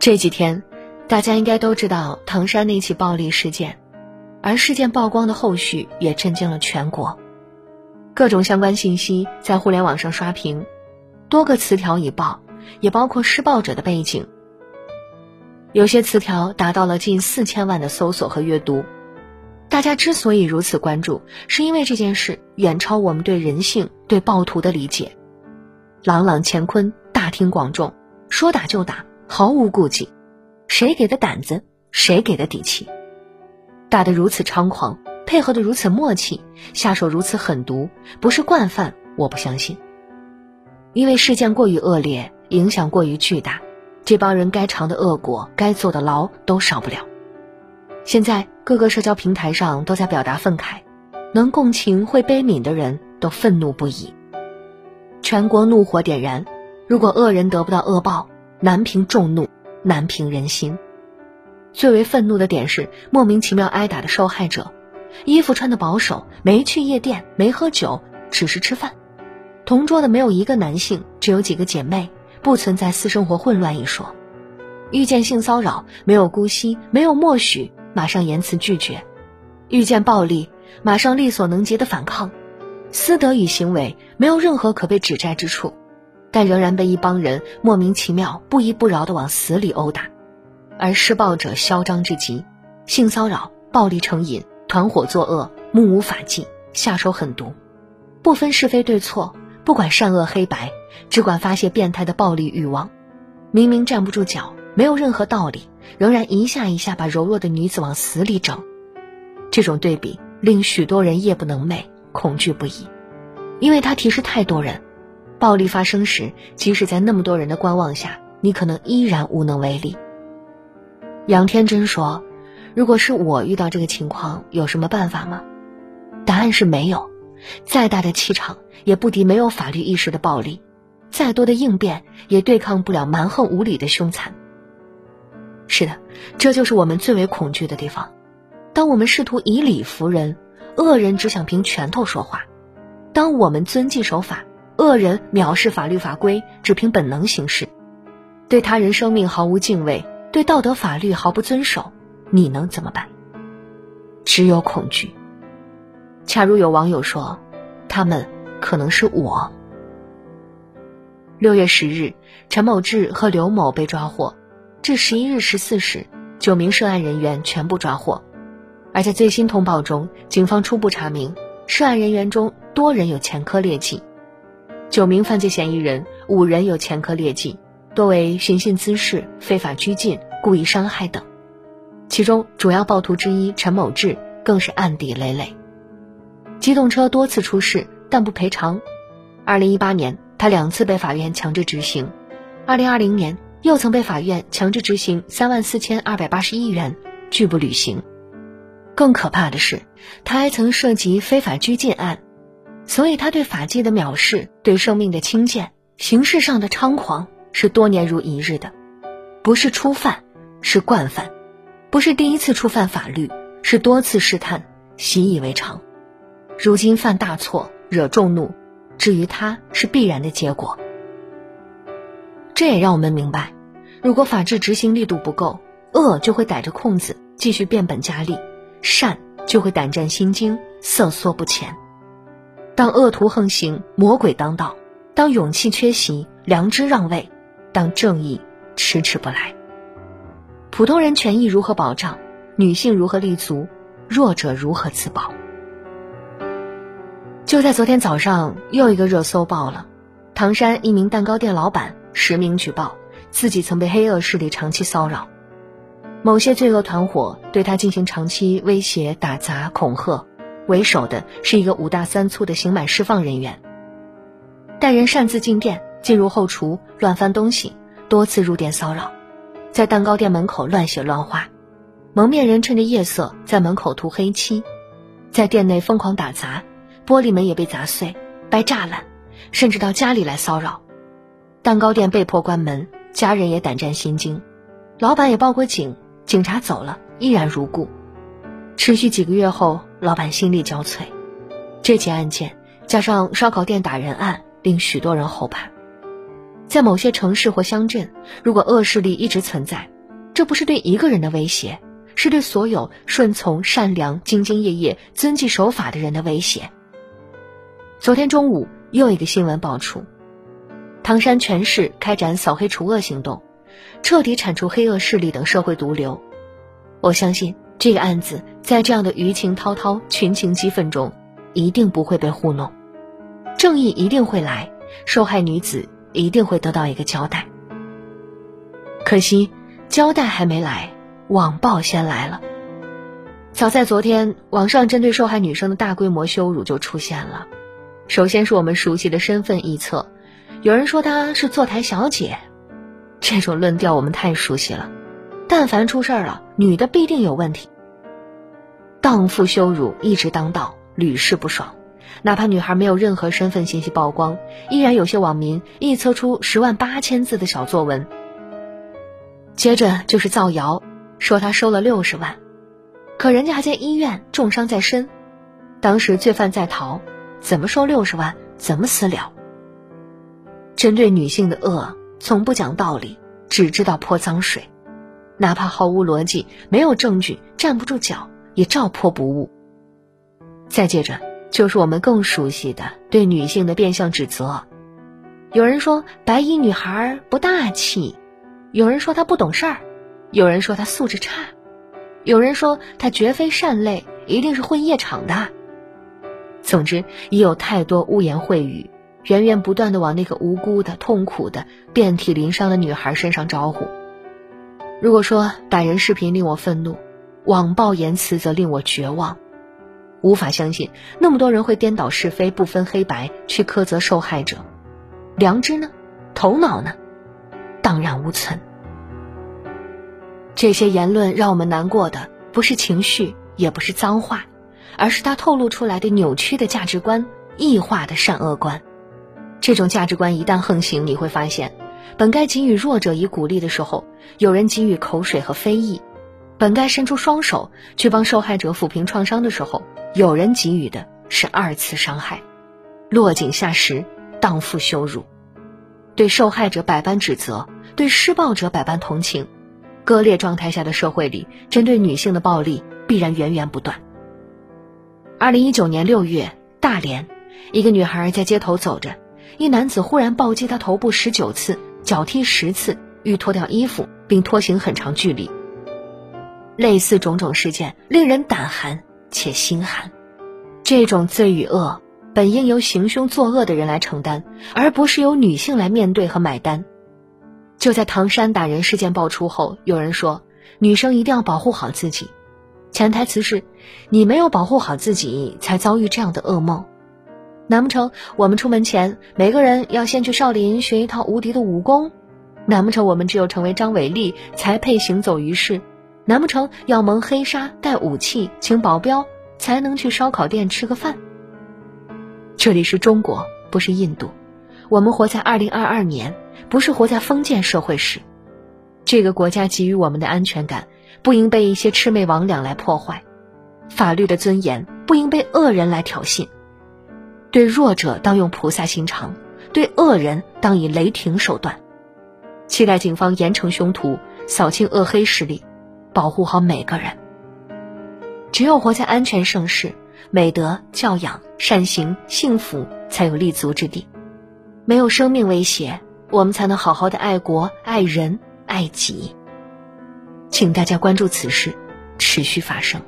这几天，大家应该都知道唐山那起暴力事件，而事件曝光的后续也震惊了全国。各种相关信息在互联网上刷屏，多个词条已爆，也包括施暴者的背景。有些词条达到了近四千万的搜索和阅读。大家之所以如此关注，是因为这件事远超我们对人性、对暴徒的理解。朗朗乾坤，大庭广众，说打就打。毫无顾忌，谁给的胆子？谁给的底气？打得如此猖狂，配合的如此默契，下手如此狠毒，不是惯犯，我不相信。因为事件过于恶劣，影响过于巨大，这帮人该尝的恶果，该坐的牢都少不了。现在各个社交平台上都在表达愤慨，能共情会悲悯的人都愤怒不已。全国怒火点燃，如果恶人得不到恶报。难平众怒，难平人心。最为愤怒的点是，莫名其妙挨打的受害者，衣服穿的保守，没去夜店，没喝酒，只是吃饭。同桌的没有一个男性，只有几个姐妹，不存在私生活混乱一说。遇见性骚扰，没有姑息，没有默许，马上言辞拒绝；遇见暴力，马上力所能及的反抗。私德与行为，没有任何可被指摘之处。但仍然被一帮人莫名其妙、不依不饶地往死里殴打，而施暴者嚣张至极，性骚扰、暴力成瘾、团伙作恶、目无法纪、下手狠毒，不分是非对错，不管善恶黑白，只管发泄变态的暴力欲望。明明站不住脚，没有任何道理，仍然一下一下把柔弱的女子往死里整。这种对比令许多人夜不能寐，恐惧不已，因为他提示太多人。暴力发生时，即使在那么多人的观望下，你可能依然无能为力。杨天真说：“如果是我遇到这个情况，有什么办法吗？”答案是没有。再大的气场也不敌没有法律意识的暴力，再多的应变也对抗不了蛮横无理的凶残。是的，这就是我们最为恐惧的地方。当我们试图以理服人，恶人只想凭拳头说话；当我们遵纪守法。恶人藐视法律法规，只凭本能行事，对他人生命毫无敬畏，对道德法律毫不遵守，你能怎么办？只有恐惧。恰如有网友说：“他们可能是我。”六月十日，陈某志和刘某被抓获，至十一日十四时，九名涉案人员全部抓获。而在最新通报中，警方初步查明，涉案人员中多人有前科劣迹。九名犯罪嫌疑人，五人有前科劣迹，多为寻衅滋事、非法拘禁、故意伤害等。其中主要暴徒之一陈某志更是案底累累，机动车多次出事但不赔偿。二零一八年，他两次被法院强制执行；二零二零年，又曾被法院强制执行三万四千二百八十一元，拒不履行。更可怕的是，他还曾涉及非法拘禁案。所以，他对法纪的藐视，对生命的轻贱，形式上的猖狂，是多年如一日的，不是初犯，是惯犯，不是第一次触犯法律，是多次试探，习以为常。如今犯大错，惹众怒，至于他是必然的结果。这也让我们明白，如果法治执行力度不够，恶就会逮着空子继续变本加厉，善就会胆战心惊，瑟缩不前。当恶徒横行，魔鬼当道；当勇气缺席，良知让位；当正义迟迟不来，普通人权益如何保障？女性如何立足？弱者如何自保？就在昨天早上，又一个热搜爆了：唐山一名蛋糕店老板实名举报，自己曾被黑恶势力长期骚扰，某些罪恶团伙对他进行长期威胁、打砸、恐吓。为首的是一个五大三粗的刑满释放人员，带人擅自进店，进入后厨乱翻东西，多次入店骚扰，在蛋糕店门口乱写乱画，蒙面人趁着夜色在门口涂黑漆，在店内疯狂打砸，玻璃门也被砸碎、掰栅栏，甚至到家里来骚扰，蛋糕店被迫关门，家人也胆战心惊，老板也报过警，警察走了，依然如故。持续几个月后，老板心力交瘁。这起案件加上烧烤店打人案，令许多人后怕。在某些城市或乡镇，如果恶势力一直存在，这不是对一个人的威胁，是对所有顺从、善良、兢兢业业、遵纪守法的人的威胁。昨天中午，又一个新闻爆出：唐山全市开展扫黑除恶行动，彻底铲除黑恶势力等社会毒瘤。我相信这个案子在这样的舆情滔滔、群情激愤中，一定不会被糊弄，正义一定会来，受害女子。一定会得到一个交代。可惜，交代还没来，网暴先来了。早在昨天，网上针对受害女生的大规模羞辱就出现了。首先是我们熟悉的身份臆测，有人说她是坐台小姐，这种论调我们太熟悉了。但凡出事儿了，女的必定有问题。荡妇羞辱一直当道，屡试不爽。哪怕女孩没有任何身份信息曝光，依然有些网民臆测出十万八千字的小作文。接着就是造谣，说她收了六十万，可人家还在医院重伤在身，当时罪犯在逃，怎么收六十万？怎么私了？针对女性的恶，从不讲道理，只知道泼脏水，哪怕毫无逻辑、没有证据、站不住脚，也照破不误。再接着。就是我们更熟悉的对女性的变相指责，有人说白衣女孩不大气，有人说她不懂事儿，有人说她素质差，有人说她绝非善类，一定是混夜场的。总之，已有太多污言秽语，源源不断的往那个无辜的、痛苦的、遍体鳞伤的女孩身上招呼。如果说打人视频令我愤怒，网暴言辞则令我绝望。无法相信那么多人会颠倒是非、不分黑白去苛责受害者，良知呢？头脑呢？荡然无存。这些言论让我们难过的不是情绪，也不是脏话，而是他透露出来的扭曲的价值观、异化的善恶观。这种价值观一旦横行，你会发现，本该给予弱者以鼓励的时候，有人给予口水和非议；本该伸出双手去帮受害者抚平创伤的时候，有人给予的是二次伤害，落井下石，荡妇羞辱，对受害者百般指责，对施暴者百般同情，割裂状态下的社会里，针对女性的暴力必然源源不断。二零一九年六月，大连，一个女孩在街头走着，一男子忽然暴击她头部十九次，脚踢十次，欲脱掉衣服，并拖行很长距离。类似种种事件，令人胆寒。且心寒，这种罪与恶本应由行凶作恶的人来承担，而不是由女性来面对和买单。就在唐山打人事件爆出后，有人说女生一定要保护好自己，潜台词是你没有保护好自己，才遭遇这样的噩梦。难不成我们出门前每个人要先去少林学一套无敌的武功？难不成我们只有成为张伟丽才配行走于世？难不成要蒙黑纱、带武器、请保镖才能去烧烤店吃个饭？这里是中国，不是印度。我们活在二零二二年，不是活在封建社会时。这个国家给予我们的安全感，不应被一些魑魅魍魉来破坏；法律的尊严不应被恶人来挑衅。对弱者当用菩萨心肠，对恶人当以雷霆手段。期待警方严惩凶徒，扫清恶黑势力。保护好每个人。只有活在安全盛世，美德教养、善行、幸福才有立足之地。没有生命威胁，我们才能好好的爱国、爱人、爱己。请大家关注此事，持续发生。